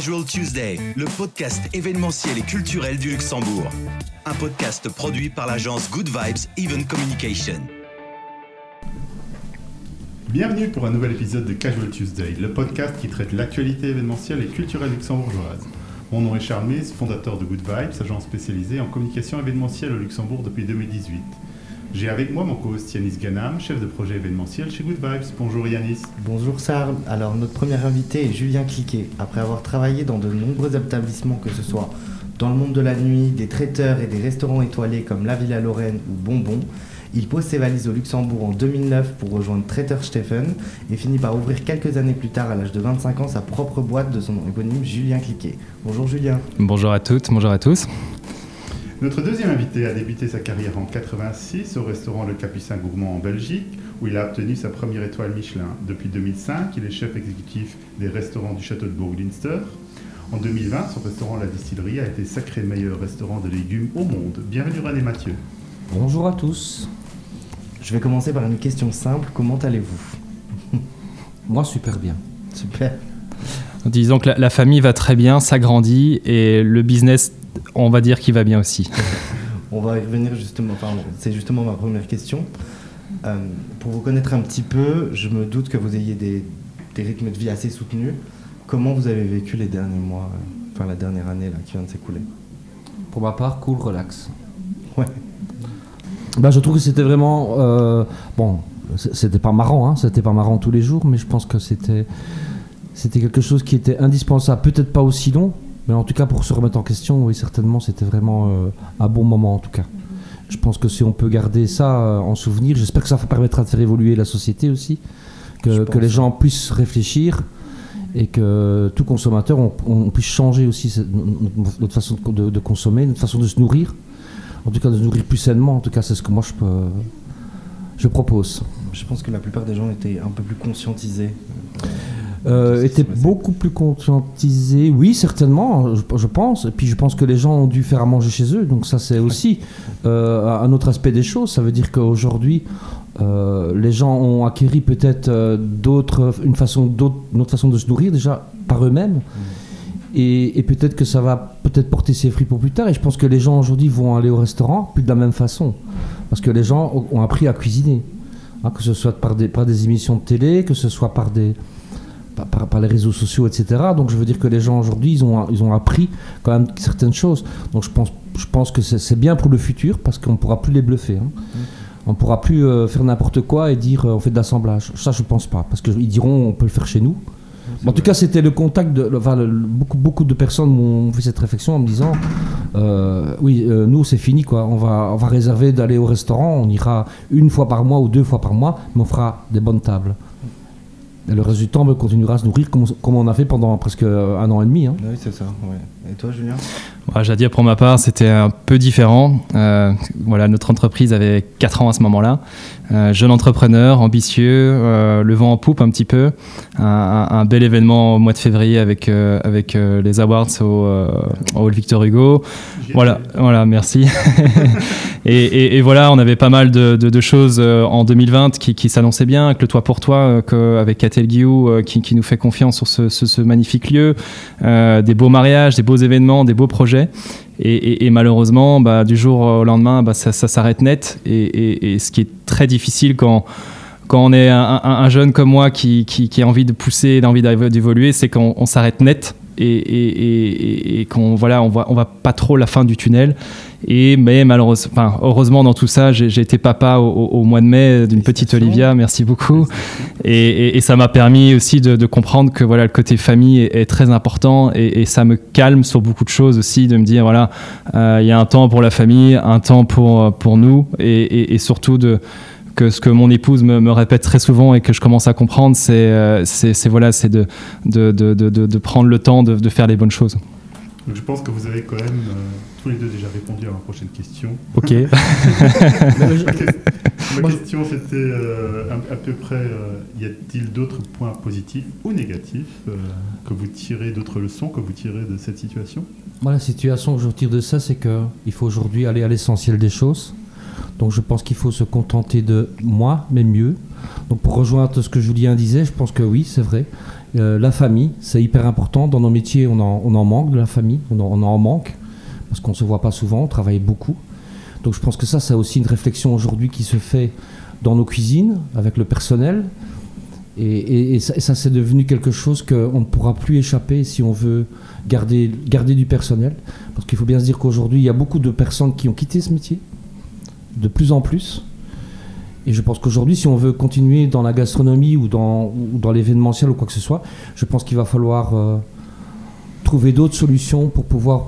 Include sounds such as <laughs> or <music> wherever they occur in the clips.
Casual Tuesday, le podcast événementiel et culturel du Luxembourg. Un podcast produit par l'agence Good Vibes Event Communication. Bienvenue pour un nouvel épisode de Casual Tuesday, le podcast qui traite l'actualité événementielle et culturelle luxembourgeoise. Mon nom est Charles Mays, fondateur de Good Vibes, agence spécialisée en communication événementielle au Luxembourg depuis 2018. J'ai avec moi mon co-host Yanis Ganam, chef de projet événementiel chez Good Vibes. Bonjour Yanis. Bonjour Charles. Alors notre premier invité est Julien Cliquet. Après avoir travaillé dans de nombreux établissements, que ce soit dans le monde de la nuit, des traiteurs et des restaurants étoilés comme La Villa Lorraine ou Bonbon, il pose ses valises au Luxembourg en 2009 pour rejoindre Traiteur Stephen et finit par ouvrir quelques années plus tard, à l'âge de 25 ans, sa propre boîte de son nom éponyme Julien Cliquet. Bonjour Julien. Bonjour à toutes, bonjour à tous. Notre deuxième invité a débuté sa carrière en 86 au restaurant Le Capucin Gourmand en Belgique, où il a obtenu sa première étoile Michelin. Depuis 2005, il est chef exécutif des restaurants du château de Bourg-Linster. En 2020, son restaurant La Distillerie a été sacré meilleur restaurant de légumes au monde. Bienvenue René Mathieu. Bonjour à tous. Je vais commencer par une question simple. Comment allez-vous? <laughs> Moi, super bien. Super. Disons que la, la famille va très bien, s'agrandit et le business on va dire qu'il va bien aussi. <laughs> on va y revenir justement, enfin, c'est justement ma première question. Euh, pour vous connaître un petit peu, je me doute que vous ayez des, des, rythmes de vie assez soutenus. Comment vous avez vécu les derniers mois, euh, enfin la dernière année là, qui vient de s'écouler? Pour ma part, cool, relax. Ouais. Ben, je trouve que c'était vraiment. Euh, bon, c'était pas marrant, hein, c'était pas marrant tous les jours, mais je pense que c'était. C'était quelque chose qui était indispensable, peut-être pas aussi long, mais en tout cas, pour se remettre en question, oui, certainement, c'était vraiment euh, un bon moment en tout cas. Je pense que si on peut garder ça euh, en souvenir, j'espère que ça permettra de faire évoluer la société aussi, que, que les gens puissent réfléchir et que tout consommateur, on, puisse changer aussi notre façon de, de, consommer, notre façon de se nourrir. En tout cas, de se nourrir plus sainement. En tout cas, c'est ce que moi je, peux, je propose. Je pense que la plupart des gens étaient un peu plus conscientisés. Euh, était beaucoup plus conscientisé. Oui, certainement, je, pense. Et puis je pense que les gens ont dû faire à manger chez eux. Donc ça, c'est aussi euh, un autre aspect des choses. Ça veut dire qu'aujourd'hui, euh, les gens ont acquis peut-être euh, d'autres, une façon, une autre façon de se nourrir déjà par eux-mêmes. Mm. Et, et, peut-être que ça va peut-être porter ses fruits pour plus tard. Et je pense que les gens aujourd'hui vont aller au restaurant plus de la même façon. Parce que les gens ont appris à cuisiner. Hein, que ce soit par des, par des émissions de télé, que ce soit par des, par, les réseaux sociaux, etc. Donc je veux dire que les gens aujourd'hui, ils ont, ils ont appris quand même certaines choses. Donc je pense, je pense que c'est bien pour le futur parce qu'on ne pourra plus les bluffer. Hein. Mm. On ne pourra plus euh, faire n'importe quoi et dire euh, on fait de l'assemblage. Ça, je ne pense pas. Parce qu'ils diront on peut le faire chez nous. en tout cas, c'était le contact de. Enfin, beaucoup, beaucoup de personnes m'ont fait cette réflexion en me disant euh, Oui, nous, c'est fini, quoi. On va, on va réserver d'aller au restaurant. On ira une fois par mois ou deux fois par mois, mais on fera des bonnes tables. Le reste du temps, on continuera à se nourrir comme, on a fait pendant presque un an et demi. Hein. Oui, c'est ça. Et toi, Julien? Bah, dire pour ma part, c'était un peu différent. Euh, voilà, notre entreprise avait 4 ans à ce moment-là. Euh, jeune entrepreneur, ambitieux, euh, le vent en poupe un petit peu. Un, un, bel événement au mois de février avec, avec les awards au, au Victor Hugo. Voilà, voilà, merci. <laughs> et, et, et, voilà, on avait pas mal de, de, de choses en 2020 qui, qui s'annonçaient bien, avec le Toit pour Toi, avec Catel Guillou qui, qui, nous fait confiance sur ce, ce, ce magnifique lieu. des beaux mariages, des beaux événements, des beaux projets. Et, malheureusement, bah, du jour au lendemain, bah, ça, s'arrête net. Et, ce qui est très difficile quand, on est un, un, un jeune comme moi qui, qui, a envie de pousser, envie d'évoluer, c'est qu'on s'arrête net et, qu'on voilà, on voit, on voit pas trop la fin du tunnel. Et mais malheureusement, enfin, heureusement dans tout ça, j'ai été papa au, au, mois de mai d'une petite Olivia, merci beaucoup. Et, ça m'a permis aussi de, de, comprendre que voilà, le côté famille est, est très important et, ça me calme sur beaucoup de choses aussi, de me dire voilà, euh, il y a un temps pour la famille, un temps pour pour nous et, surtout de que ce que mon épouse me, me, répète très souvent et que je commence à comprendre, c'est euh, voilà, c'est de de, de, de, de, prendre le temps de, faire les bonnes choses. Donc je pense que vous avez quand même euh, tous les deux déjà répondu à ma prochaine question. Ok. <laughs> ma question c'était euh, à, à, peu près, euh, y a-t-il d'autres points positifs ou négatifs euh, que vous tirez, d'autres leçons que vous tirez de cette situation? Moi, la situation que je tire de ça, c'est qu'il faut aujourd'hui aller à l'essentiel des choses. Donc je pense qu'il faut se contenter de moi, mais mieux. Donc pour rejoindre ce que Julien disait, je pense que oui, c'est vrai. Euh, la famille, c'est hyper important. Dans nos métiers, on en, manque de la famille, on en, en manque, parce qu'on ne se voit pas souvent, on travaille beaucoup. Donc je pense que ça, c'est aussi une réflexion aujourd'hui qui se fait dans nos cuisines, avec le personnel. Et ça, c'est devenu quelque chose qu'on ne pourra plus échapper si on veut garder, garder du personnel. Parce qu'il faut bien se dire qu'aujourd'hui, il y a beaucoup de personnes qui ont quitté ce métier, de plus en plus. Et je pense qu'aujourd'hui, si on veut continuer dans la gastronomie ou dans, dans l'événementiel ou quoi que ce soit, je pense qu'il va falloir euh, trouver d'autres solutions pour pouvoir,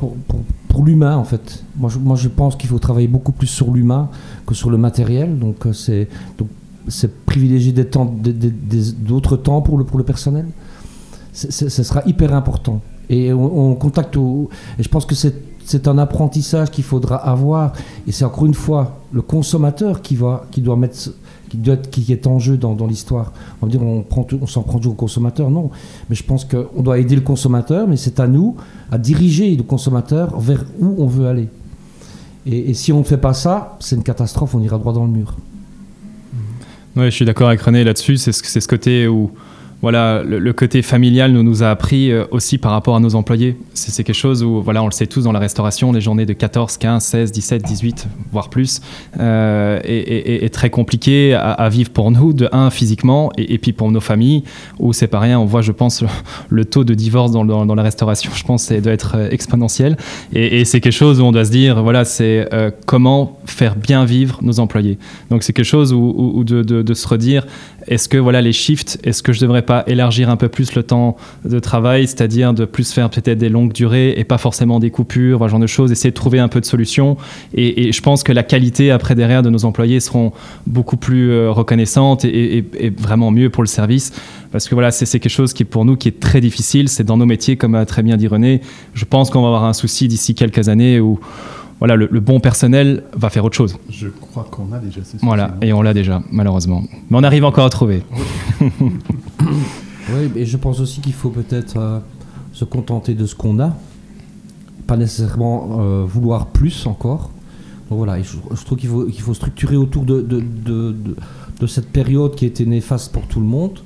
pour, l'humain en fait. Moi je, moi, je pense qu'il faut travailler beaucoup plus sur l'humain que sur le matériel. Donc, euh, c'est donc c'est privilégier temps, d'autres temps pour le, pour le personnel. Ce sera hyper important. Et on, on contacte Et je pense que c'est c'est un apprentissage qu'il faudra avoir. Et c'est encore une fois le consommateur qui, qui doit mettre. Qui, doit être- qui est en jeu dans, l'histoire. On va dire on, s'en prend toujours au consommateur, non. Mais je pense qu'on doit aider le consommateur, mais c'est à nous à diriger le consommateur vers où on veut aller. Et, si on ne fait pas ça, c'est une catastrophe, on ira droit dans le mur. Ouais, je suis d'accord avec René là-dessus. C'est ce, c'est ce côté où, voilà, le, côté familial nous, nous a appris euh, aussi par rapport à nos employés. C'est quelque chose où, voilà, on le sait tous dans la restauration, les journées de 14, 15, 16, 17, 18, voire plus, euh, est, très compliqué à, vivre pour nous, de un, physiquement, et, puis pour nos familles, où c'est pas rien. On voit, je pense, le, taux de divorce dans, dans- la restauration, je pense, doit être euh, exponentiel. Et, c'est quelque chose où on doit se dire, voilà, c'est euh, comment faire bien vivre nos employés. Donc c'est quelque chose où, de se redire, est-ce que voilà les shifts, est-ce que je devrais pas élargir un peu plus le temps de travail, c'est-à-dire de plus faire peut-être des longues durées et pas forcément des coupures, voilà, genre de choses, essayer de trouver un peu de solutions. Et, je pense que la qualité après derrière de nos employés seront beaucoup plus euh, reconnaissantes et, vraiment mieux pour le service. Parce que voilà, c'est c'est quelque chose qui est pour nous qui est très difficile. C'est dans nos métiers, comme a très bien dit René. Je pense qu'on va avoir un souci d'ici quelques années où voilà, le, le bon personnel va faire autre chose. Je crois qu'on a déjà Voilà, et on l'a déjà, malheureusement. Mais on arrive encore à trouver. <laughs> Oui, et je pense aussi qu'il faut peut-être euh, se contenter de ce qu'on a, pas nécessairement euh, vouloir plus encore. Donc voilà, et je, je trouve qu'il faut, qu'il faut structurer autour de, de, de- de- de cette période qui était néfaste pour tout le monde,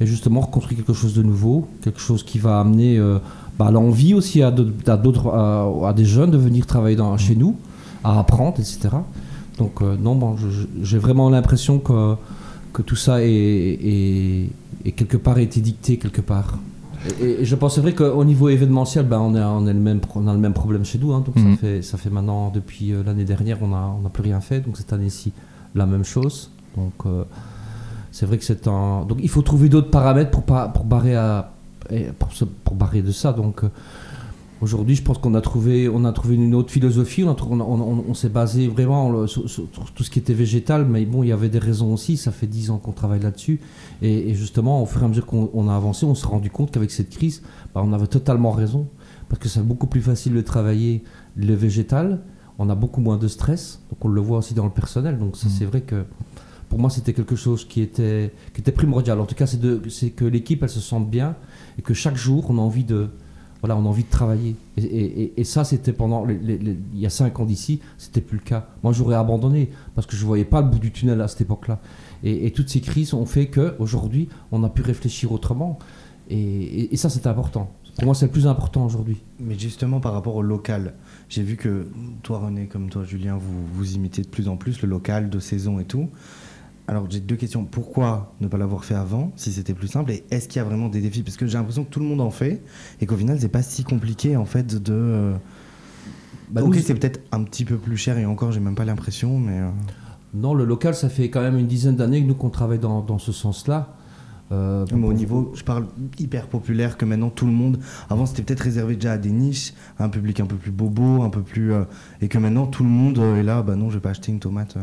et justement reconstruire quelque chose de nouveau, quelque chose qui va amener euh, bah, l'envie aussi à d'autres, à, des jeunes de venir travailler dans, chez nous, à apprendre, etc. Donc euh, non, bon, j'ai vraiment l'impression que, que tout ça est, est- est quelque part été dicté quelque part. Et, et je pense c'est vrai qu'au niveau événementiel, ben, on, a, on, a le même, on a le même problème chez nous. hein. donc ça, fait, ça fait maintenant, depuis euh, l'année dernière, on n'a on plus rien fait. Donc cette année-ci, la même chose. Donc euh, c'est vrai que c'est un. Donc il faut trouver d'autres paramètres pour, pas, pour, barrer à, pour, se- pour barrer de ça. Donc euh, aujourd'hui, je pense qu'on a trouvé, on a trouvé une autre philosophie. On, a trou- on, on- on s'est basé vraiment sur, tout ce qui était végétal, mais bon, il y avait des raisons aussi. Ça fait 10 ans qu'on travaille là-dessus. Et, et justement, au fur et à mesure qu'on on a avancé, on s'est rendu compte qu'avec cette crise, bah, on avait totalement raison. Parce que c'est beaucoup plus facile de travailler le végétal. On a beaucoup moins de stress. Donc on le voit aussi dans le personnel. Donc ça, Mhm. c'est vrai que pour moi, c'était quelque chose qui était, qui était primordial. En tout cas, c'est que l'équipe, elle se sente bien et que chaque jour, on a envie de, voilà, on a envie de travailler. Et, ça, c'était pendant, il y a cinq ans d'ici, c'était plus le cas. Moi, j'aurais abandonné parce que je voyais pas le bout du tunnel à cette époque-là. Et, toutes ces crises ont fait que aujourd'hui, on a pu réfléchir autrement. Et ça, c'est important. Pour moi, c'est le plus important aujourd'hui. Mais justement, par rapport au local, j'ai vu que toi, René, comme toi, Julien, vous, vous imitez de plus en plus le local de saison et tout. Alors, j'ai deux questions. Pourquoi ne pas l'avoir fait avant, si c'était plus simple? Et est-ce qu'il y a vraiment des défis? Parce que j'ai l'impression que tout le monde en fait et qu'au final, c'est pas si compliqué en fait de. euh, Bah, ok, c'est peut-être un petit peu plus cher et encore, j'ai même pas l'impression, mais. euh, Non, le local, ça fait quand même une dizaine d'années que nous qu'on travaille dans, dans ce sens-là. Euh, Mais au niveau, je parle hyper populaire que maintenant tout le monde. Avant, c'était peut-être réservé déjà à des niches, à un public un peu plus bobo, un peu plus. euh, et que maintenant tout le monde est là, bah non, je vais pas acheter une tomate.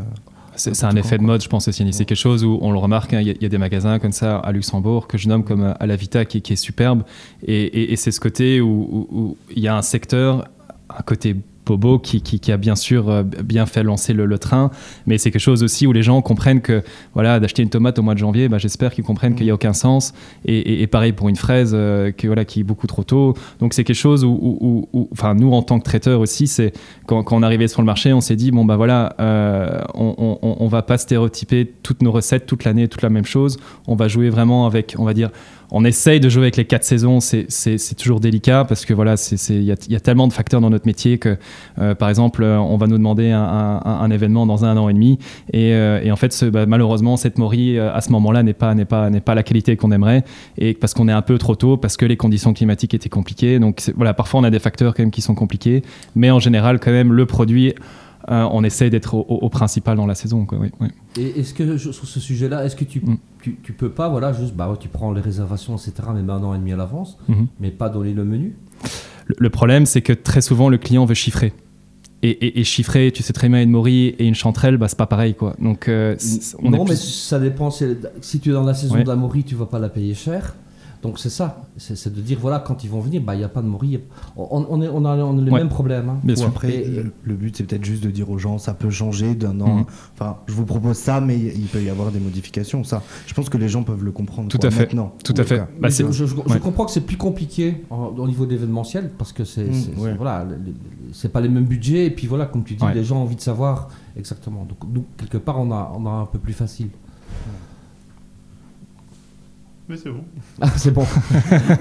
C'est un effet de mode, je pense aussi. C'est quelque chose où on le remarque. hein, Il y, a- il y a des magasins comme ça à Luxembourg que je nomme comme euh, à la Vita qui, qui est superbe. Et, et- et c'est ce côté où il y a un secteur, un côté Bobo qui, a bien sûr euh, bien fait lancer le, train, mais c'est quelque chose aussi où les gens comprennent que voilà d'acheter une tomate au mois de janvier, bah, j'espère qu'ils comprennent qu'il n'y a aucun sens. Et, pareil pour une fraise euh, qui, voilà, qui est beaucoup trop tôt. Donc c'est quelque chose où, enfin nous en tant que traiteurs aussi, c'est quand, on arrivait sur le marché, on s'est dit bon bah voilà, euh, on, on, on, va pas stéréotyper toutes nos recettes toute l'année, toute la même chose. On va jouer vraiment avec, on va dire on essaye de jouer avec les quatre saisons, c'est toujours délicat parce que voilà, il y, a tellement de facteurs dans notre métier que, euh, par exemple, euh, on va nous demander un, événement dans un an et demi et, euh, en fait, bah, malheureusement, cette mori à ce moment-là n'est pas, pas, pas la qualité qu'on aimerait et parce qu'on est un peu trop tôt, parce que les conditions climatiques étaient compliquées. Donc voilà, parfois on a des facteurs quand même qui sont compliqués, mais en général, quand même, le produit euh, on essaye d'être au, principal dans la saison. Et est-ce que sur ce sujet-là, est-ce que tu, mm. tu, peux pas, voilà, juste, bah, tu prends les réservations, etc., mais un an et demi à l'avance, mm-hmm. mais pas donner le menu? Le, problème, c'est que très souvent, le client veut chiffrer. Et, chiffrer, tu sais très bien, une mori et une chanterelle, bah, c'est pas pareil. Quoi. Donc, euh, non, mais ça dépend. Si tu es dans la saison de la mori, tu vas pas la payer cher. Donc c'est ça, c'est de dire voilà quand ils vont venir, bah il y a pas de mourir. On, on, est, on a, on a le même problème. Hein. Après, le but c'est peut-être juste de dire aux gens ça peut changer d'un an. Mhm. Enfin, je vous propose ça, mais il peut y avoir des modifications. Ça, je pense que les gens peuvent le comprendre. Tout à fait. Maintenant, tout à fait. Bah, je, je, comprends que c'est plus compliqué au niveau d'événementiel parce que c'est mmh, voilà, c'est pas les mêmes budgets et puis voilà comme tu dis, les gens ont envie de savoir exactement. Donc nous quelque part on a on a un peu plus facile. Mais c'est bon. <laughs> Ah, c'est bon.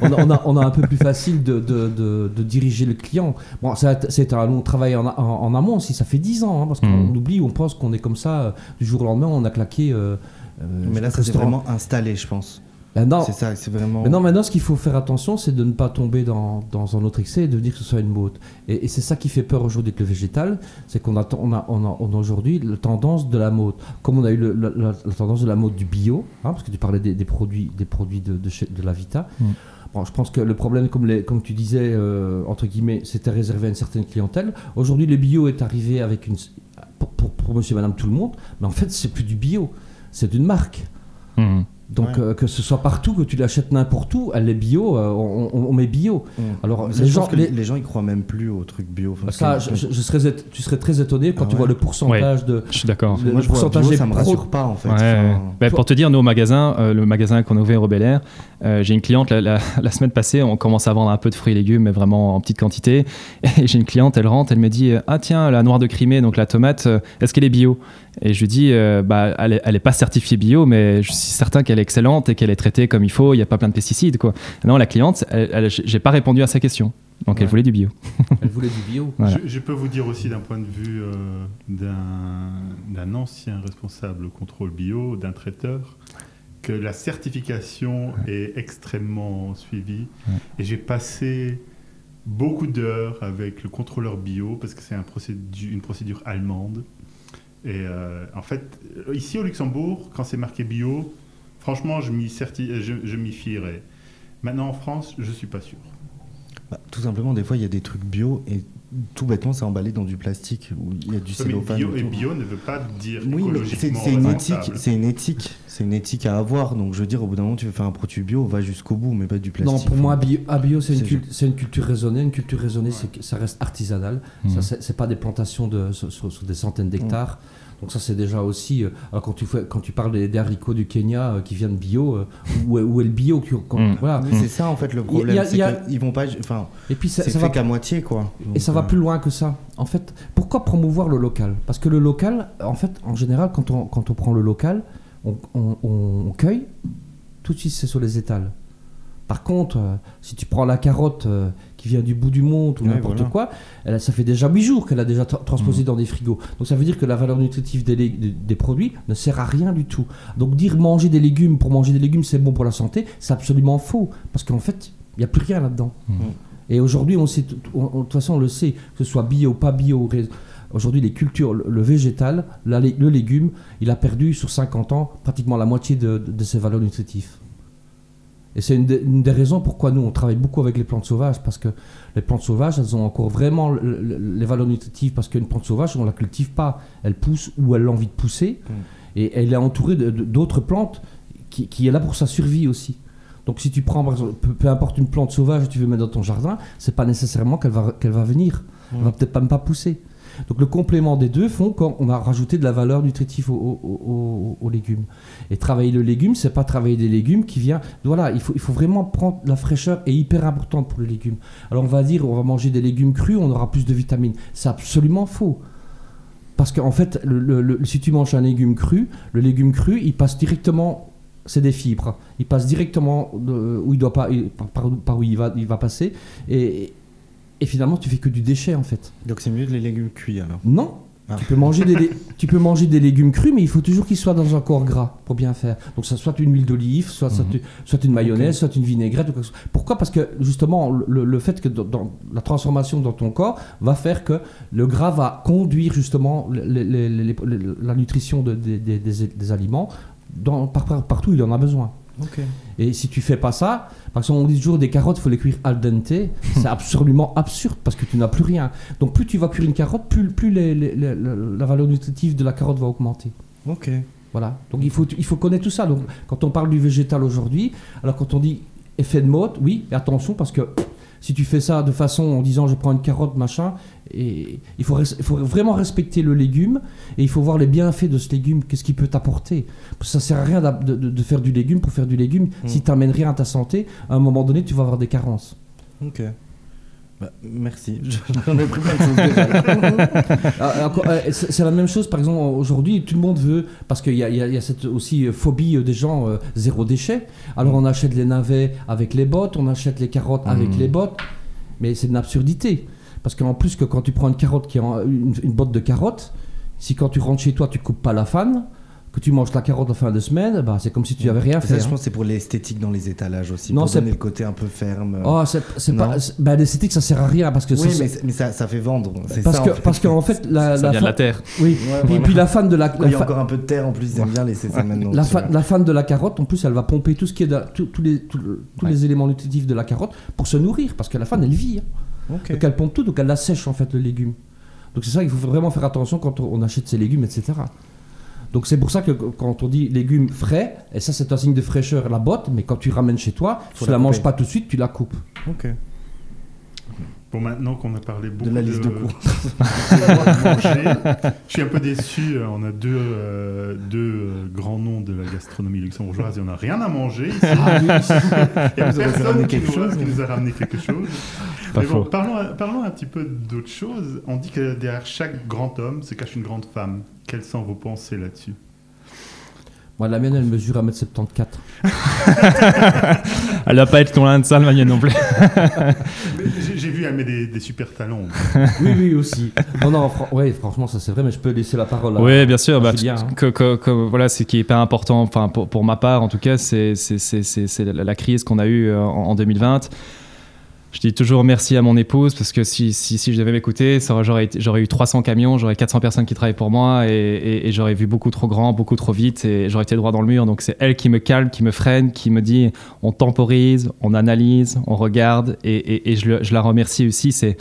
on, a, on, a, un peu plus facile de, de, de, diriger le client. Bon, c'est un long travail en, en, amont aussi. Ça fait 10 ans, hein, parce qu'on hmm. oublie, on pense qu'on est comme ça. Du jour au lendemain, on a claqué. Euh, euh, Mais là, c'est vraiment installé, je pense. C'est ça, c'est vraiment. Maintenant, maintenant, ce qu'il faut faire attention, c'est de ne pas tomber dans, dans, un autre excès et de dire que ce soit une mode. Et, c'est ça qui fait peur aujourd'hui avec le végétal, c'est qu'on a, on a, on a, on a aujourd'hui la tendance de la mode. Comme on a eu la, tendance de la mode du bio, hein, parce que tu parlais des, produits, des produits de, de, de la Vita. Mm. Bon, je pense que le problème, comme, les, comme tu disais, euh, entre guillemets, c'était réservé à une certaine clientèle. Aujourd'hui, le bio est arrivé avec une. Pour, pour, monsieur et madame tout le monde, mais en fait, c'est plus du bio, c'est une marque. Mm. Donc euh, que ce soit partout, que tu l'achètes n'importe où, elle est bio, euh, on, met bio. Alors les gens, les... gens ils croient même plus au truc bio. ça, je, serais, tu serais très étonné quand ah tu vois le pourcentage de. Je suis d'accord. Le, pourcentage bio, ça me rassure pas en fait. Bah, pour te dire, nous au magasin, euh, le magasin qu'on a ouvert au Bel Air, j'ai une cliente <laughs> la, semaine passée, on commence à vendre un peu de fruits et légumes, mais vraiment en petite quantité. <laughs> Et j'ai une cliente, elle rentre, elle me dit ah tiens la noire de Crimée, donc la tomate, est-ce qu'elle est bio? Et je lui dis, euh, bah, elle n'est pas certifiée bio, mais je suis certain qu'elle est excellente et qu'elle est traitée comme il faut, il n'y a pas plein de pesticides. Quoi. Non, la cliente, j'ai pas répondu à sa question. Donc elle voulait du bio. <laughs> elle voulait du bio. Je, peux vous dire aussi d'un point de vue euh, d'un ancien responsable contrôle bio, d'un traiteur, que la certification est extrêmement suivie. Et j'ai passé beaucoup d'heures avec le contrôleur bio parce que c'est un une procédure allemande. Et euh, en fait, ici au Luxembourg, quand c'est marqué bio, franchement, je m'y, je, m'y fierais. Maintenant en France, je ne suis pas sûr. Bah, tout simplement, des fois, il y a des trucs bio et tout bêtement, c'est emballé dans du plastique où il y a du cellophane. Bio, et bio ne veut pas dire oui, c'est, une éthique, c'est une éthique, c'est une éthique à avoir. Donc je veux dire, au bout d'un moment, tu veux faire un produit bio, va jusqu'au bout, mais pas du plastique. Non, pour moi, bio, à bio, c'est une, culture raisonnée. Une culture raisonnée, c'est ça reste artisanal. Ça, mmh. c'est, pas des plantations de, sur, des centaines d'hectares. Mmh. Donc ça c'est déjà aussi, euh, alors quand tu, fais, quand tu parles des, haricots du Kenya euh, qui viennent bio, euh, où, où, est le bio voilà. C'est ça en fait le problème, c'est qu'ils vont pas, enfin, et puis ça, fait qu'à moitié quoi. et ça va plus loin que ça. En fait, pourquoi promouvoir le local? Parce que le local, en fait, en général, quand on, quand on prend le local, on, on, on cueille, tout de suite c'est sur les étals. Par contre, si tu prends la carotte qui vient du bout du monde ou n'importe quoi, elle, ça fait déjà 8 jours qu'elle a déjà transposé mmh. dans des frigos. Donc ça veut dire que la valeur nutritive des, des, produits ne sert à rien du tout. Donc dire manger des légumes pour manger des légumes, c'est bon pour la santé, c'est absolument faux. Parce qu'en fait, il n'y a plus rien là-dedans. Mmh. Et aujourd'hui, on sait, de toute façon, on le sait, que ce soit bio, pas bio, Aujourd'hui, les cultures, le, végétal, le légume, il a perdu sur 50 ans pratiquement la moitié de, de ses valeurs nutritives. Et c'est une, des raisons pourquoi nous, on travaille beaucoup avec les plantes sauvages, parce que les plantes sauvages, elles ont encore vraiment les valeurs nutritives, parce qu'une plante sauvage, on ne la cultive pas. Elle pousse où elle a envie de pousser, mm. et elle est entourée d'autres plantes qui, qui, est là pour sa survie aussi. Donc si tu prends, par exemple, peu, importe une plante sauvage que tu veux mettre dans ton jardin, c'est pas nécessairement qu'elle va, qu'elle va venir. Elle va peut-être pas même pas pousser. Donc le complément des deux font qu'on a rajouté de la valeur nutritive aux, légumes. Et travailler le légume, c'est pas travailler des légumes qui vient. Voilà, il faut, vraiment prendre la fraîcheur est hyper importante pour les légumes. Alors on va dire, on va manger des légumes crus, on aura plus de vitamines. C'est absolument faux. Parce qu'en fait, le, si tu manges un légume cru, le légume cru, il passe directement c'est des fibres. Il passe directement où il doit pas, par, où il va, il va passer. Et, et finalement, tu fais que du déchet en fait. Donc c'est mieux de les légumes cuits alors Non. Ah. Tu, peux manger des, <laughs> tu peux manger des légumes crus, mais il faut toujours qu'ils soient dans un corps gras pour bien faire. Donc ça soit une huile d'olive, soit, soit, mhm. une mayonnaise, soit une vinaigrette. Pourquoi? Parce que justement, le, fait que dans, la transformation dans ton corps va faire que le gras va conduire justement la nutrition des, aliments dans, partout où il en a besoin. Et si tu fais pas ça, parce qu'on dit toujours des carottes, il faut les cuire al dente, <laughs> c'est absolument absurde parce que tu n'as plus rien. Donc plus tu vas cuire une carotte, plus, plus la valeur nutritive de la carotte va augmenter. Ok. Voilà. Donc il faut, il faut connaître tout ça. Donc quand on parle du végétal aujourd'hui, alors quand on dit effet de mode, oui, attention parce que si tu fais ça de façon en disant je prends une carotte, machin, et il faut, il faut vraiment respecter le légume et il faut voir les bienfaits de ce légume, qu'est-ce qu'il peut t'apporter. Ça sert à rien de, de, faire du légume pour faire du légume. Mm. Si tu n'amènes rien à ta santé, à un moment donné, tu vas avoir des carences. Ok. Bah, merci, <laughs> j'en ai pris plein <laughs> ah, euh, C'est la même chose, par exemple, aujourd'hui, tout le monde veut, parce qu'il y, y, a cette aussi euh, phobie euh, des gens, zéro déchet. Alors on achète les navets avec les bottes, on achète les carottes avec mmh. les bottes, mais c'est une absurdité. Parce qu'en plus, que quand tu prends une carotte qui est une, une botte de carottes, si quand tu rentres chez toi, tu coupes pas la fan, que tu manges la carotte en fin de semaine, bah, c'est comme si tu n'avais rien fait. je pense c'est pour l'esthétique dans les étalages aussi. Non, c'est le côté un peu ferme. Oh, c'est pas. Bah, l'esthétique, ça sert à rien parce que. Oui, mais, ça, ça, fait vendre. Parce que parce qu'en fait la, ça vient de la terre. Oui. et puis, la fan de la. il y a encore un peu de terre en plus, ils aiment bien laisser ça maintenant. La, la fan de la carotte, en plus, elle va pomper tout ce qui est tous les tous les éléments nutritifs de la carotte pour se nourrir parce que la fan elle vit. Hein. Donc elle pompe tout, donc elle la sèche en fait le légume. Donc c'est ça qu'il faut vraiment faire attention quand on achète ses légumes, etc. Donc c'est pour ça que quand on dit légumes frais, et ça c'est un signe de fraîcheur, la botte, mais quand tu ramènes chez toi, tu ne la, manges pas tout de suite, tu la coupes. Ok. Bon, maintenant qu'on a parlé beaucoup de la liste de, de <laughs> manger, je suis un peu déçu. On a deux, euh, deux euh, grands noms de la gastronomie luxembourgeoise et on n'a rien à manger ici. Ah, <laughs> Il y a personne qui, nous, qui nous a ramené quelque chose. <laughs> Mais bon, parlons, parlons un petit peu d'autre chose. On dit que derrière chaque grand homme se cache une grande femme. Quelles sont vos pensées là-dessus? Moi, la mienne, elle mesure 1m74. elle va pas être loin de ça, la mienne non plus. Vu, elle met des, super talons. <laughs> oui, oui, aussi. Non, non, ouais, franchement, ça c'est vrai, mais je peux laisser la parole à Oui, bien sûr. Bah, hein. voilà, ce qui est pas important, enfin, pour, pour, ma part, en tout cas, c'est la, crise qu'on a eue euh, en, en 2020 je dis toujours merci à mon épouse parce que si, si, je devais m'écouter, j'aurais, eu 300 camions, j'aurais 400 personnes qui travaillent pour moi et, j'aurais vu beaucoup trop grand, beaucoup trop vite et j'aurais été droit dans le mur. Donc c'est elle qui me calme, qui me freine, qui me dit on temporise, on analyse, on regarde et, et je, je, la remercie aussi. C'est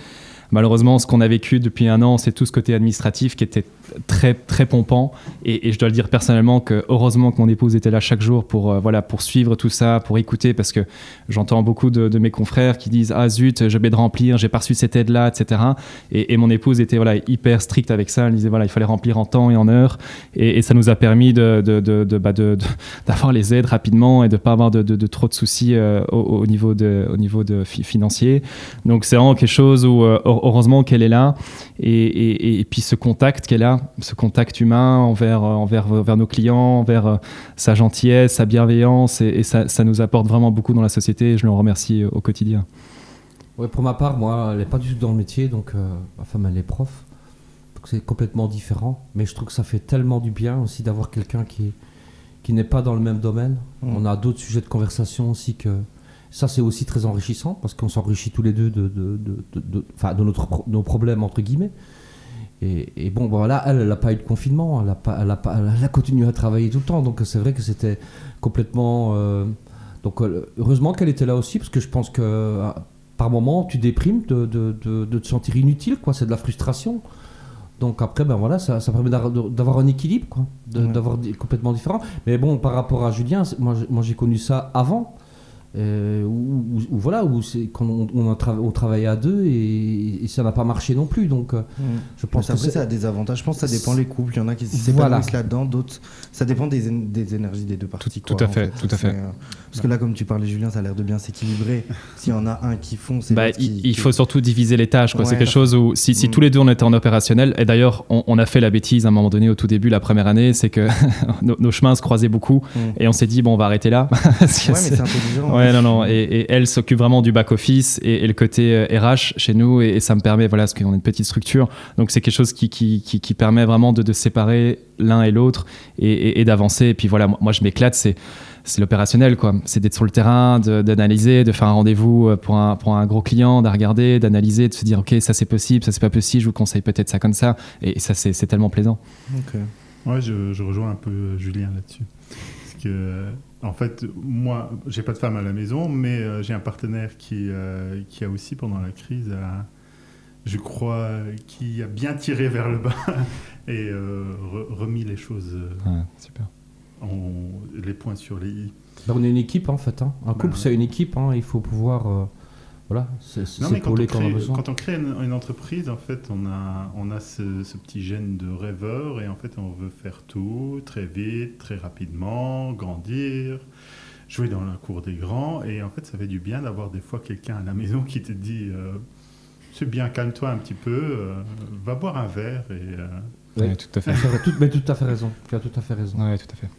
malheureusement ce qu'on a vécu depuis un an, c'est tout ce côté administratif qui était très très pompant. Et, je dois le dire personnellement que heureusement que mon épouse était là chaque jour pour euh, voilà pour suivre tout ça pour écouter parce que j'entends beaucoup de, mes confrères qui disent ah zut je vais de remplir j'ai pas reçu cette aide là etc et, mon épouse était voilà hyper stricte avec ça. Elle disait voilà il fallait remplir en temps et en heure. Et, ça nous a permis de, bah, <laughs> d'avoir les aides rapidement et de pas avoir de, trop de soucis euh, au, niveau au niveau de financier. Donc c'est vraiment quelque chose où euh, heureusement qu'elle est là. Et, puis ce contact qu'elle a ce contact humain envers, euh, envers, envers nos clients, envers euh, sa gentillesse, sa bienveillance, et, ça, ça, nous apporte vraiment beaucoup dans la société, et je le remercie euh, au quotidien. Ouais, pour ma part, moi, elle n'est pas du tout dans le métier, donc ma femme, elle est prof. Donc c'est complètement différent, mais je trouve que ça fait tellement du bien aussi d'avoir quelqu'un qui, qui n'est pas dans le même domaine. Mmh. On a d'autres sujets de conversation aussi que... Ça, c'est aussi très enrichissant parce qu'on s'enrichit tous les deux de, de, de, de, de notre, nos problèmes, entre guillemets. Et, bon, voilà, elle n'a pas eu de confinement, elle a, pas, elle, a pas, elle a, continué à travailler tout le temps, donc c'est vrai que c'était complètement... Euh, donc euh, heureusement qu'elle était là aussi, parce que je pense que euh, par moment, tu déprimes de, de, de, te sentir inutile, quoi, c'est de la frustration. Donc après, ben voilà, ça, ça permet d'avoir un équilibre, quoi, d'avoir complètement différent. Mais bon, par rapport à Julien, moi j'ai connu ça avant. Euh, où, où- où voilà, où c'est quand on, on, tra- à deux et, et ça n'a pas marché non plus. Donc, euh, je pense Après, que ça a des avantages. Je pense que ça dépend les couples. Il y en a qui s'épanouissent Voilà. là-dedans, d'autres. Ça dépend des, éne- des énergies des deux parties. tout quoi, à fait, tout à fait. Euh, Parce que là, comme tu parlais, Julien, ça a l'air de bien s'équilibrer. <laughs> S'il y en a un qui fond, c'est Bah, il, qui- il qui- faut surtout diviser les tâches. quoi. c'est quelque chose où, si, si Mm. tous les deux on était en opérationnel, et d'ailleurs, on, on a fait la bêtise à un moment donné au tout début, la première année, c'est que <laughs> nos, nos chemins se croisaient beaucoup, Mm. et on s'est dit, bon, on va arrêter là. <laughs> Ouais, mais c'est- c'est intelligent. Ouais, non, non. Et, elle s'occupe vraiment du back-office et, le côté euh, RH chez nous. Et, ça me permet, voilà, parce qu'on est une petite structure. Donc, c'est quelque chose qui, qui, permet vraiment de, de séparer l'un et l'autre et, d'avancer. Et puis, voilà, moi, je m'éclate. C'est. C'est l'opérationnel, quoi. C'est d'être sur le terrain, d'analyser, de, faire un rendez-vous euh, pour un, pour un gros client, de regarder, d'analyser, de se dire, OK, ça c'est possible, ça c'est pas possible, je vous conseille peut-être ça comme ça. Et ça, c'est tellement plaisant. Ok. Ouais, je, rejoins un peu euh, Julien là-dessus. Euh, en fait, moi, j'ai pas de femme à la maison, mais euh, j'ai un partenaire qui, euh, qui a aussi, pendant la crise, a- je crois, qui a bien tiré vers le bas <laughs> et euh, re- remis les choses, euh, Ouais, super. en- les points sur les i. bah, on est une équipe en fait. hein. Un couple, Bah, c'est une équipe. hein. Il faut pouvoir, euh, voilà, c'est c'est Non, mais quand on, s'épauler quand on a crée, quand on crée une, une entreprise, en fait, on a, on a ce, ce petit gène de rêveur et en fait, on veut faire tout très vite, très rapidement, grandir, jouer dans la cour des grands. Et en fait, ça fait du bien d'avoir des fois quelqu'un à la maison qui te dit euh, C'est bien, calme-toi un petit peu, euh, va boire un verre. Et, euh, Ouais. Ouais, tout à fait. C'est vrai, tout- mais tout à fait raison. Tu as tout à fait raison. Ouais, tout à fait.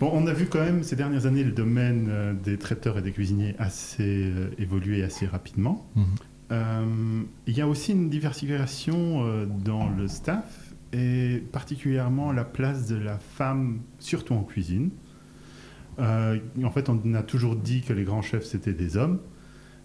Bon, on a vu quand même ces dernières années le domaine euh, des traiteurs et des cuisiniers assez euh, évoluer assez rapidement. Mhm. Euh, il y a aussi une diversification euh, dans le staff et particulièrement la place de la femme, surtout en cuisine. Euh, en fait, on a toujours dit que les grands chefs c'était des hommes,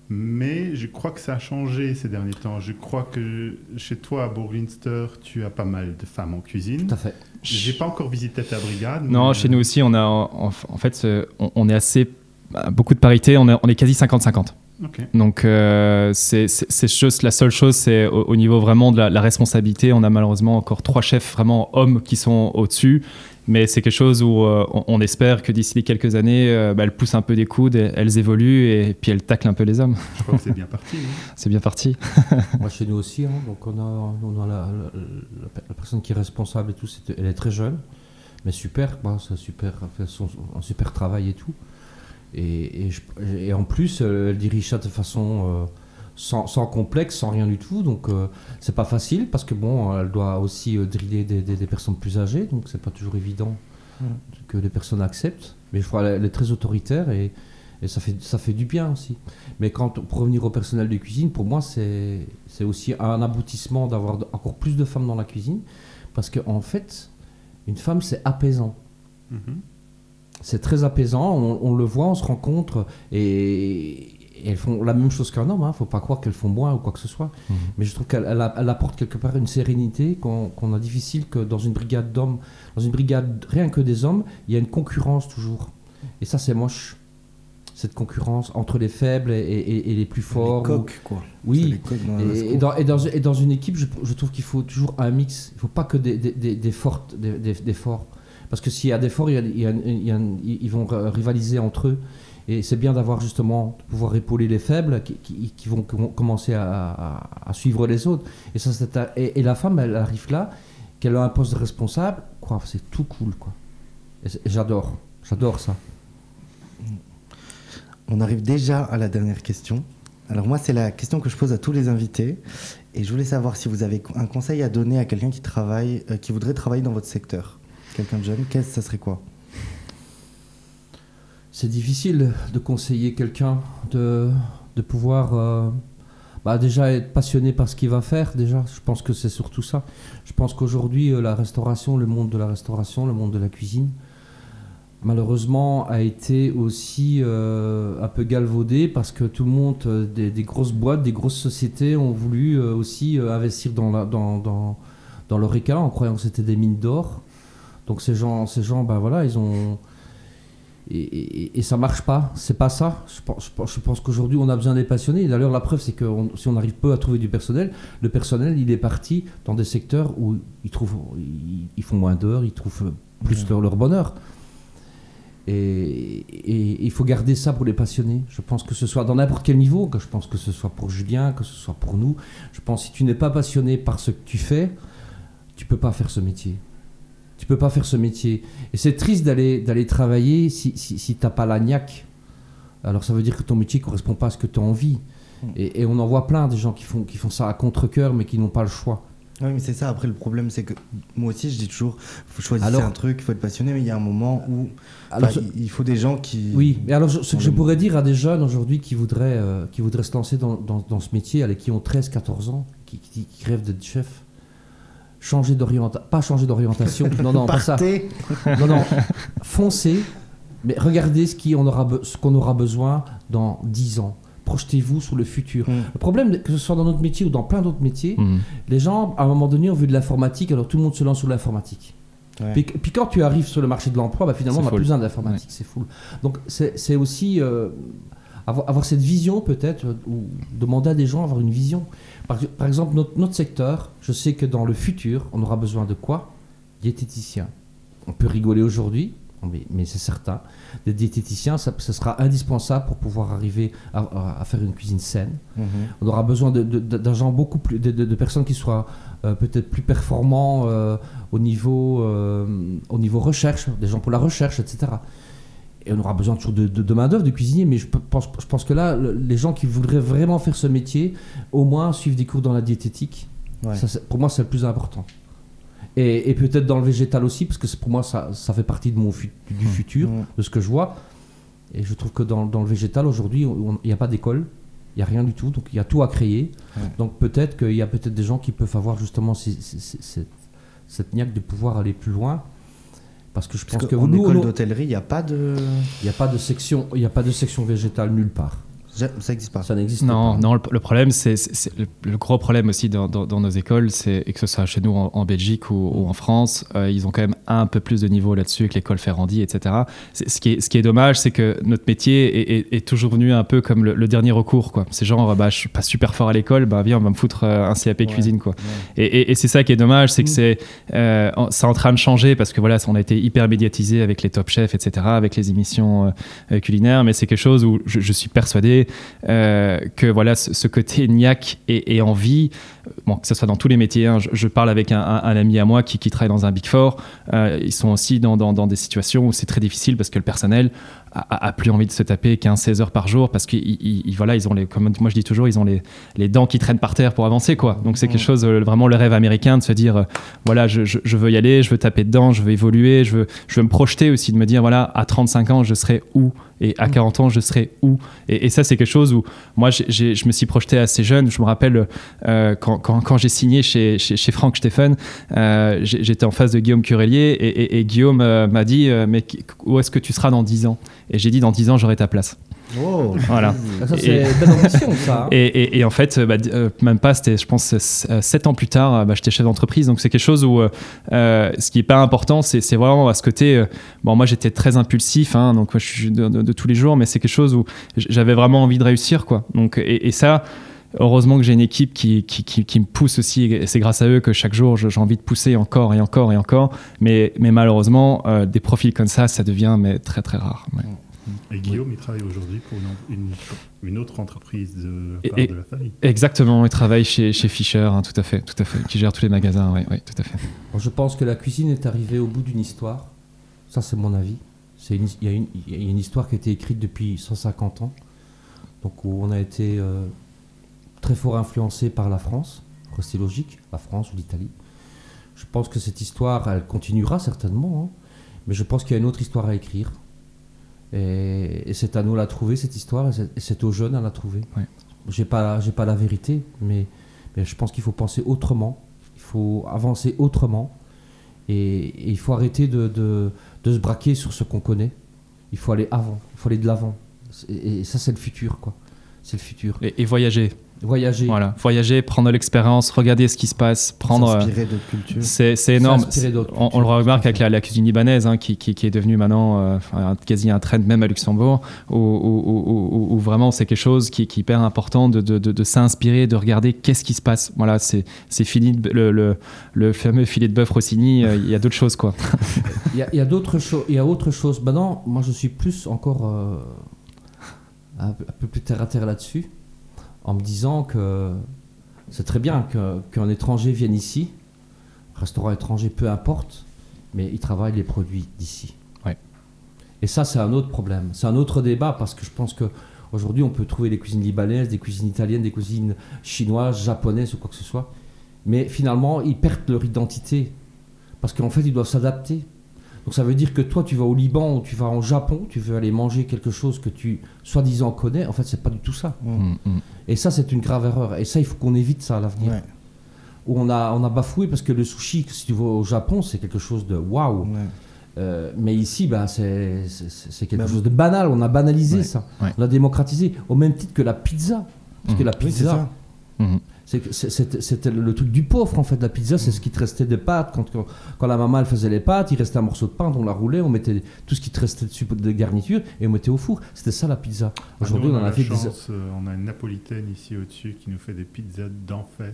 mais je crois que ça a changé ces derniers temps. Je crois que chez toi à Bourglinster, tu as pas mal de femmes en cuisine. Tout à fait. J'ai pas encore visité ta brigade. Non, mais- chez nous aussi, on a en, en fait, euh, on, on est assez bah, beaucoup de parité. On est, on est quasi 50-50. Ok. Donc, euh, c'est chose, la seule chose, c'est au, au niveau vraiment de la, la responsabilité. On a malheureusement encore trois chefs vraiment hommes qui sont au-dessus. Mais c'est quelque chose où euh, on, on espère que d'ici quelques années, euh, bah, elles poussent un peu des coudes, et- elles évoluent et puis elles taclent un peu les hommes. Je crois que c'est bien parti. hein. <laughs> C'est bien parti. <laughs> Moi, chez nous aussi, hein, donc on a, on a la, la- la- la personne qui est responsable et tout, elle est très jeune, mais super, quoi, c'est super, elle fait son, un super travail et tout. Et, et, je- et en plus, elle dirige ça de façon euh, sans, sans complexe, sans rien du tout, donc euh, c'est pas facile parce que bon, elle doit aussi euh, driller des, des- des personnes plus âgées, donc c'est pas toujours évident Mm. que les personnes acceptent. Mais je crois qu'elle est très autoritaire et, et ça, fait, ça fait du bien aussi. Mais quand, pour revenir au personnel de cuisine, pour moi, c'est c'est aussi un aboutissement d'avoir encore plus de femmes dans la cuisine. Parce qu'en en fait, une femme, c'est apaisant. Mhm. C'est très apaisant, on, on le voit, on se rencontre et, et elles font la même chose qu'un homme. Il ne faut pas croire qu'elles font moins ou quoi que ce soit. Mhm. Mais je trouve qu'elle apporte quelque part une sérénité qu'on a difficile que dans une brigade d'hommes, dans une brigade rien que des hommes, il y a une concurrence toujours. Et ça, c'est moche. Cette concurrence entre les faibles et, et- et les plus forts. Les ou- coqs, quoi. Oui, dans et, dans, et dans- et dans une équipe, je, je trouve qu'il faut toujours un mix. Il ne faut pas que des, des, des- des fortes, des, forts. Parce que s'il y a des forts, ils vont rivaliser entre eux. Et c'est bien d'avoir justement, de pouvoir épauler les faibles qui, vont com- commencer à, suivre les autres. Et, ça, et, la femme, elle arrive là, qu'elle a un poste de responsable, c'est tout cool. Quoi. J'adore, j'adore ça. On arrive déjà à la dernière question. Alors moi, c'est la question que je pose à tous les invités. Et je voulais savoir si vous avez un conseil à donner à quelqu'un qui travaille, euh, qui voudrait travailler dans votre secteur. Quelqu'un de jeune, qu'est-ce ça serait quoi? C'est difficile de conseiller quelqu'un, de, de pouvoir euh, bah déjà être passionné par ce qu'il va faire. Déjà, je pense que c'est surtout ça. Je pense qu'aujourd'hui, euh, la restauration, le monde de la restauration, le monde de la cuisine, malheureusement, a été aussi euh, un peu galvaudé parce que tout le monde, des, grosses boîtes, des grosses sociétés ont voulu aussi investir dans, la, dans, dans, dans en croyant que c'était des mines d'or. Donc ces gens, ces gens, ben voilà, ils ont et, et, et ça marche pas. C'est pas ça. Je pense, je qu'aujourd'hui on a besoin des passionnés. Et D'ailleurs, la preuve c'est que on- si on arrive peu à trouver du personnel, le personnel il est parti dans des secteurs où ils trouvent, ils, ils font moins d'heures, ils trouvent plus leur, leur bonheur. Et, et il faut garder ça pour les passionnés. Je pense que ce soit dans n'importe quel niveau, que je pense que ce soit pour Julien, que ce soit pour nous. Je pense que si tu n'es pas passionné par ce que tu fais, tu peux pas faire ce métier. Tu peux pas faire ce métier. Et c'est triste d'aller d'aller travailler si, si, si t'as pas la niaque. Alors ça veut dire que ton métier correspond pas à ce que tu as envie. Et, et on en voit plein des gens qui font, qui font ça à contre-coeur mais qui n'ont pas le choix. Oui, mais c'est ça. Après, le problème, c'est que moi aussi, je dis toujours, faut choisir Alors- un truc, il faut être passionné, mais il y a un moment où Alors, il il faut des gens qui. Oui, mais alors ce que je pourrais dire à des jeunes aujourd'hui qui voudraient, euh, qui voudraient se lancer dans, dans- dans ce métier, allez, qui ont 13-14 ans, qui, qui, qui rêvent d'être chef, changer d'orientation, pas changer d'orientation, non, non, pas ça. Partez. Non, non, foncez, mais regardez ce qui on aura be- ce qu'on aura besoin dans 10 ans. Projetez-vous sur le futur. Mm. Le problème, que ce soit dans notre métier ou dans plein d'autres métiers, Mhm. les gens, à un moment donné, ont vu de l'informatique, alors tout le monde se lance sur l'informatique. Ouais. Puis, puis quand tu arrives sur le marché de l'emploi, bah, finalement, on a full. plus besoin d'informatique, c'est full. Donc c'est c'est aussi euh, avoir, avoir cette vision peut-être, euh, ou demander à des gens d'avoir une vision. Par, par exemple, notre, notre secteur, je sais que dans le futur, on aura besoin de quoi? Diététiciens. On peut rigoler aujourd'hui, mais, mais c'est certain. Des diététiciens, ça, ça sera indispensable pour pouvoir arriver à, à- à faire une cuisine saine. Mhm. On aura besoin d'agents beaucoup plus, de, de- de personnes qui soient euh, peut-être plus performants euh, au niveau, euh, au niveau recherche, des gens pour la recherche, etc. Et on aura besoin toujours de, de, de cuisiniers. Mais je pe- pense, je pense que là, le- les gens qui voudraient vraiment faire ce métier, au moins suivre des cours dans la diététique. Ouais. Ça, c'est- pour moi, c'est le plus important. Et, et peut-être dans le végétal aussi, parce que pour moi, ça, ça fait partie de mon fu- du futur, Mhm. de ce que je vois. Et je trouve que dans, dans le végétal, aujourd'hui, il n'y a pas d'école, il n'y a rien du tout, donc il y a tout à créer. Ouais. Donc peut-être qu'il y a peut-être des gens qui peuvent avoir justement ces- ces- ces- cette, cette niaque de pouvoir aller plus loin. Parce que je Parce pense que qu'en nous, école d'hôtellerie, il n'y a pas de. il n'y a pas de section, il n'y a pas de section végétale nulle part. Ça n'existe pas. Ça n'existe Non, pas. non, le, le problème, c'est c'est- c'est le, le gros problème aussi dans, dans- dans nos écoles, c'est et que ce soit chez nous en, en Belgique ou, ou en France, euh, ils ont quand même un peu plus de niveau là-dessus avec l'école Ferrandi, etc. C'est- Ce qui, est, ce qui est dommage, c'est que notre métier est, est- est toujours venu un peu comme le, le dernier recours. quoi. C'est genre, bah, je suis pas super fort à l'école, bah, viens, on va me foutre euh, un CAP Ouais, cuisine. quoi. ouais. Et, et- et c'est ça qui est dommage, c'est que Mm. c'est euh, en- c'est en train de changer parce que voilà, on a été hyper médiatisé avec les top chefs, etc., avec les émissions euh, culinaires, mais c'est quelque chose où je, je suis persuadé que voilà, ce, côté niaque et, envie, euh, bon, que ce soit dans tous les métiers. hein, je, je parle avec un, un- un ami à moi qui, qui travaille dans un Big Four. euh, ils sont aussi dans, dans- dans des situations où c'est très difficile parce que le personnel a, plus envie de se taper 15-16 heures par jour parce qu'ils voilà, ils ont les, comme moi je dis toujours, ils ont les, les dents qui traînent par terre pour avancer quoi. Donc c'est quelque chose euh, vraiment le rêve américain de se dire euh, voilà je, je- je veux y aller, je veux taper dedans, je veux évoluer, je veux, je veux me projeter aussi de me dire voilà à 35 ans je serai où et à 40 ans je serai où? Et, et ça c'est quelque chose où moi j'ai- j'ai- je me suis projeté assez jeune. Je me rappelle euh, quand, quand- quand j'ai signé chez, chez, chez Franck Stéphane, euh, j'étais en face de Guillaume Curelier et, et- et Guillaume euh, m'a dit euh, mais où est-ce que tu seras dans 10 ans? Et j'ai dit dans 10 ans j'aurai ta place. Oh. Voilà. Ça, c'est une belle ambition, ça. hein. Et, et- et en fait, euh, bah, euh, même pas, c'était, je pense, 7 ans plus tard, euh, bah, j'étais chef d'entreprise. Donc c'est quelque chose où euh, euh, ce qui est pas important, c'est, c'est vraiment à ce côté. euh, bon, moi j'étais très impulsif, hein, donc moi, je suis de, de- de tous les jours, mais c'est quelque chose où j'avais vraiment envie de réussir, quoi. Donc et, et ça. Heureusement que j'ai une équipe qui, qui, qui- qui me pousse aussi, et c'est grâce à eux que chaque jour j'ai envie de pousser encore et encore et encore. Mais, mais malheureusement, euh, des profils comme ça, ça devient mais très très rare. ouais. Et Guillaume, il travaille aujourd'hui pour une, une- une autre entreprise de la part et- de la famille. Exactement, il travaille chez, chez Fisher, hein, tout à fait, tout à fait, qui gère tous les magasins, oui, oui, tout à fait. Bon, Je pense que la cuisine est arrivée au bout d'une histoire. Ça, c'est mon avis. Il y, a une- il y a une histoire qui a été écrite depuis 150 ans. Donc, où on a été euh, très fort influencé par la France. C'est logique, la France ou l'Italie. Je pense que cette histoire, elle continuera certainement. hein. Mais je pense qu'il y a une autre histoire à écrire. Et, et c'est à nous de la trouver, cette histoire. Et c'est- aux jeunes à la trouver. Ouais. J'ai pas, pas la vérité, mais, mais je pense qu'il faut penser autrement. Il faut avancer autrement. Et, et il faut arrêter de, de- de se braquer sur ce qu'on connaît. Il faut aller avant, il faut aller de l'avant. Et, et ça, c'est le futur, quoi. C'est le futur. Et voyager, Voyager. Voilà, voyager, prendre l'expérience, regarder ce qui se passe, prendre. euh, S'inspirer d'autres cultures. C'est c'est énorme. On, on le remarque avec la, la cuisine libanaise, hein, qui, qui- qui est devenue maintenant euh, quasi un trend même à Luxembourg, où, où- où- où- où vraiment c'est quelque chose qui, qui est hyper important de, de- de- de s'inspirer, de regarder qu'est-ce qui se passe. Voilà, c'est c'est le, le- le fameux filet de bœuf Rossini. euh, Il y a d'autres choses, quoi. <laughs> Il y a, il y a d'autres choses. Il y a autre chose. Maintenant, moi, je suis plus encore euh, un, peu- un peu plus terre à terre là-dessus, en me disant que c'est très bien qu'un étranger vienne ici, restaurant étranger, peu importe, mais il travaille les produits d'ici. Ouais. Et ça, c'est un autre problème. C'est un autre débat parce que je pense que aujourd'hui, on peut trouver des cuisines libanaises, des cuisines italiennes, des cuisines chinoises, japonaises ou quoi que ce soit, mais finalement, ils perdent leur identité parce qu'en fait, ils doivent s'adapter. Donc ça veut dire que toi, tu vas au Liban ou tu vas au Japon, tu veux aller manger quelque chose que tu soi-disant connais. En fait, c'est pas du tout ça. Mm, mm. Et ça, c'est une grave erreur. Et ça, il faut qu'on évite ça à l'avenir. Ouais, Où on a, on a bafoué parce que le sushi, si tu vas au Japon, c'est quelque chose de waouh. ouais. Euh, mais ici, bah, c'est quelque Bah, chose de banal. On a banalisé Ouais, ça. ouais. On a démocratisé. Au même titre que la pizza. Parce que la pizza, ça. C'est que c'est- c'était le truc du pauvre en fait. La pizza, c'est ce qui te restait de pâtes. Quand, quand, quand la maman elle faisait les pâtes, il restait un morceau de pain, on la roulait, on mettait tout ce qui te restait dessus de garniture et on mettait au four. C'était ça la pizza. Aujourd'hui, Ah, nous, on a la fait des. chance, euh, On a une napolitaine ici au-dessus qui nous fait des pizzas d'enfer.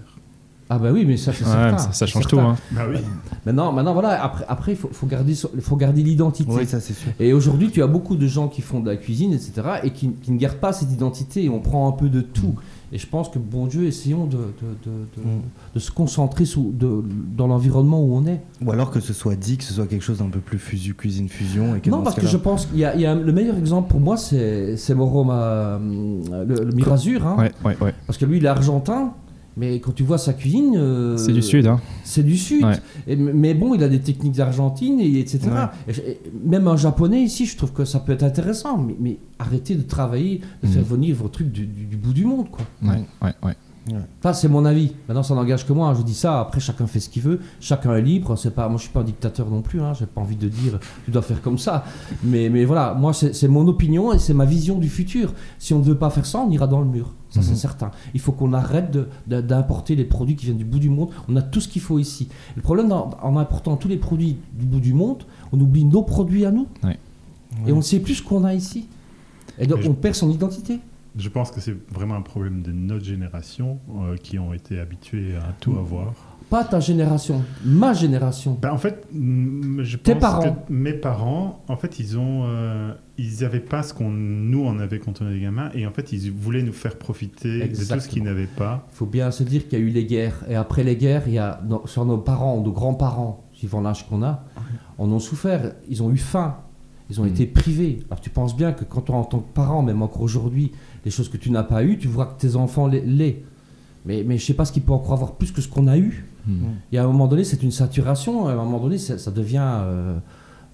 Ah bah oui, mais ça c'est Ouais, certain. mais ça, ça c'est change tout. hein. Bah oui. Maintenant, maintenant voilà. Après, après, il faut, faut garder, son- faut garder l'identité. Oui, ça c'est sûr. Et aujourd'hui, tu as beaucoup de gens qui font de la cuisine, etc., et qui, qui ne gardent pas cette identité. Et on prend un peu de tout. Et je pense que, bon Dieu, essayons de, de, de- de- Mm. de se concentrer sous, de, dans l'environnement où on est. Ou alors que ce soit dit, que ce soit quelque chose d'un peu plus fusu, cuisine fusion. Et que non, parce ce que je pense qu'il y a, il y a le meilleur exemple pour moi, c'est c'est Moro Ma- le, le Mirazur. hein. Ouais, ouais, ouais. Parce que lui, il est argentin. Mais quand tu vois sa cuisine, euh, C'est du sud. Hein. C'est du sud. Ouais. Et, mais bon, il a des techniques d'Argentine, et, etc. Ouais. Et- et même un japonais ici, je trouve que ça peut être intéressant. Mais, mais arrêtez de travailler, de Mhm. faire venir vos trucs du, du- du bout du monde. Quoi. Ouais, ouais, ouais. Ça, c'est mon avis. Maintenant, ça n'engage que moi. hein. Je dis ça. Après, chacun fait ce qu'il veut. Chacun est libre. C'est pas, moi, je suis pas un dictateur non plus. Hein. J'ai pas envie de dire tu dois faire comme ça. Mais, mais voilà, moi, c'est mon opinion et c'est ma vision du futur. Si on ne veut pas faire ça, on ira dans le mur. Ça, c'est Mhm. certain. Il faut qu'on arrête d'importer les produits qui viennent du bout du monde. On a tout ce qu'il faut ici. Le problème, en important tous les produits du bout du monde, on oublie nos produits à nous. Ouais. Et on ne sait plus ce qu'on a ici. Et donc, je- on perd son identité. Je pense que c'est vraiment un problème de notre génération euh, qui ont été habitués à tout avoir. Pas ta génération, ma génération. Ben, en fait, je Tes pense parents. que mes parents, en fait, ils ont, euh, ils n'avaient pas ce qu'on nous on avait quand on était gamins, et en fait, ils voulaient nous faire profiter de tout ce qu'ils n'avaient pas. Il faut bien se dire qu'il y a eu les guerres. Et après les guerres, il y a, dans- sur nos parents, nos grands-parents, suivant l'âge qu'on a, en ont souffert. Ils ont eu faim. Ils ont Mm. été privés. Alors tu penses bien que quand toi, en tant que parent, même encore aujourd'hui, les choses que tu n'as pas eues, tu vois que tes enfants les. Mais, mais je sais pas ce qu'il peut encore avoir plus que ce qu'on a eu. Mm. Et à un moment donné, c'est une saturation. À un moment donné, ça, ça devient. euh,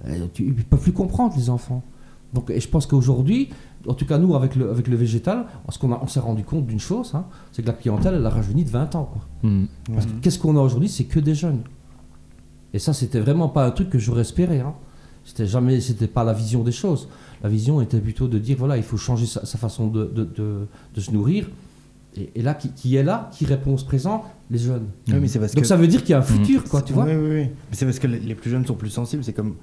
euh, tu- ils ne peuvent plus comprendre, les enfants. Donc, et je pense qu'aujourd'hui, en tout cas, nous, avec le, avec le végétal, ce qu'on a- on s'est rendu compte d'une chose, hein, c'est que la clientèle, elle a rajeuni de 20 ans. Quoi. Mm. Parce que qu'est-ce qu'on a aujourd'hui C'est que des jeunes. Et ça, c'était vraiment pas un truc que j'aurais espéré. Hein. C'était jamais, c'était pas la vision des choses. La vision était plutôt de dire voilà, il faut changer sa, sa façon de, de, de- de se nourrir. Et, et là, qui, qui est là Qui répond au présent Les jeunes. Oui, mais c'est parce Donc que. ça veut dire qu'il y a un futur, quoi, tu vois Oui, oui, oui. Mais c'est parce que les les plus jeunes sont plus sensibles. C'est comme,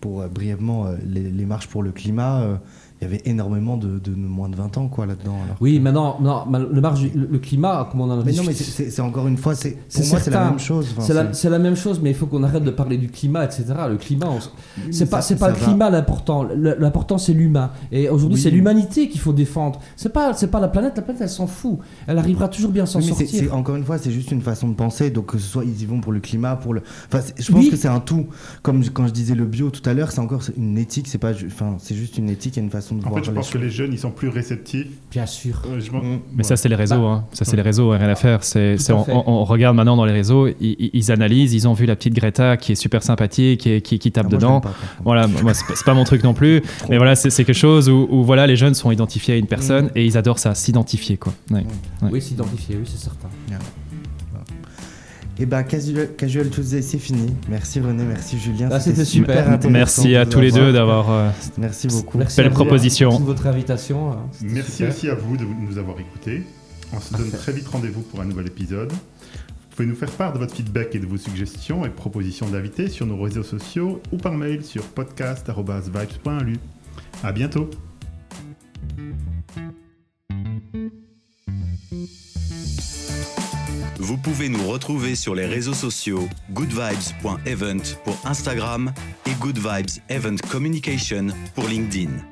pour euh, brièvement, euh, les, les marches pour le climat, euh, il y avait énormément de, de moins de 20 ans quoi, là-dedans. Oui, maintenant, non, le, marge, le, le climat, comme on en a Mais non, mais c'est- encore une fois, c'est- pour moi, c'est la même chose. Enfin, C'est la, même chose, mais il faut qu'on arrête de parler du climat, etc. Le climat, c'est pas, c'est pas le va. climat l'important. L'important, c'est l'humain. Et aujourd'hui, Oui. c'est l'humanité qu'il faut défendre. C'est pas, c'est pas la planète. La planète, elle s'en fout. Elle arrivera toujours bien s'en Oui, sortir. encore une fois, c'est juste une façon de penser. Donc, que ce soit ils y vont pour le climat, pour le. Enfin, je pense Oui. que c'est un tout. Comme je- quand je disais le bio tout à l'heure, c'est encore une éthique. C'est pas. Enfin, c'est juste une éthique et une façon de En voir fait, je pense que les jeunes, ils sont plus réceptifs. Bien sûr. Euh, je Mm. Mais ça, c'est les réseaux. hein. Ça, c'est les réseaux, rien à faire. C'est, Tout c'est- à on, fait. on- on regarde maintenant dans les réseaux, ils, analysent, ils ont vu la petite Greta qui est super sympathique, qui, qui, qui tape Ah, moi, dedans. pas. Voilà, moi, c'est pas, c'est pas mon truc non plus. Mais voilà, c'est, c'est quelque chose où, où, voilà, les jeunes sont identifiés à une personne et ils adorent ça, s'identifier. Quoi. Ouais. Ouais. Oui, s'identifier, oui, c'est certain. Et bah, Casual, Casual Tuesday, c'est fini. Merci René, merci Julien. Ah, c'était super. intéressant Merci à tous les deux d'avoir. euh, Merci beaucoup. Merci Belle à proposition. Merci de votre invitation. hein. Merci super. aussi à vous de nous avoir écoutés. On se donne très vite rendez-vous pour un nouvel épisode. Vous pouvez nous faire part de votre feedback et de vos suggestions et propositions d'invités sur nos réseaux sociaux ou par mail sur podcast.vibes.lu. À bientôt! Vous pouvez nous retrouver sur les réseaux sociaux goodvibes.event pour Instagram et Good Vibes Event Communication pour LinkedIn.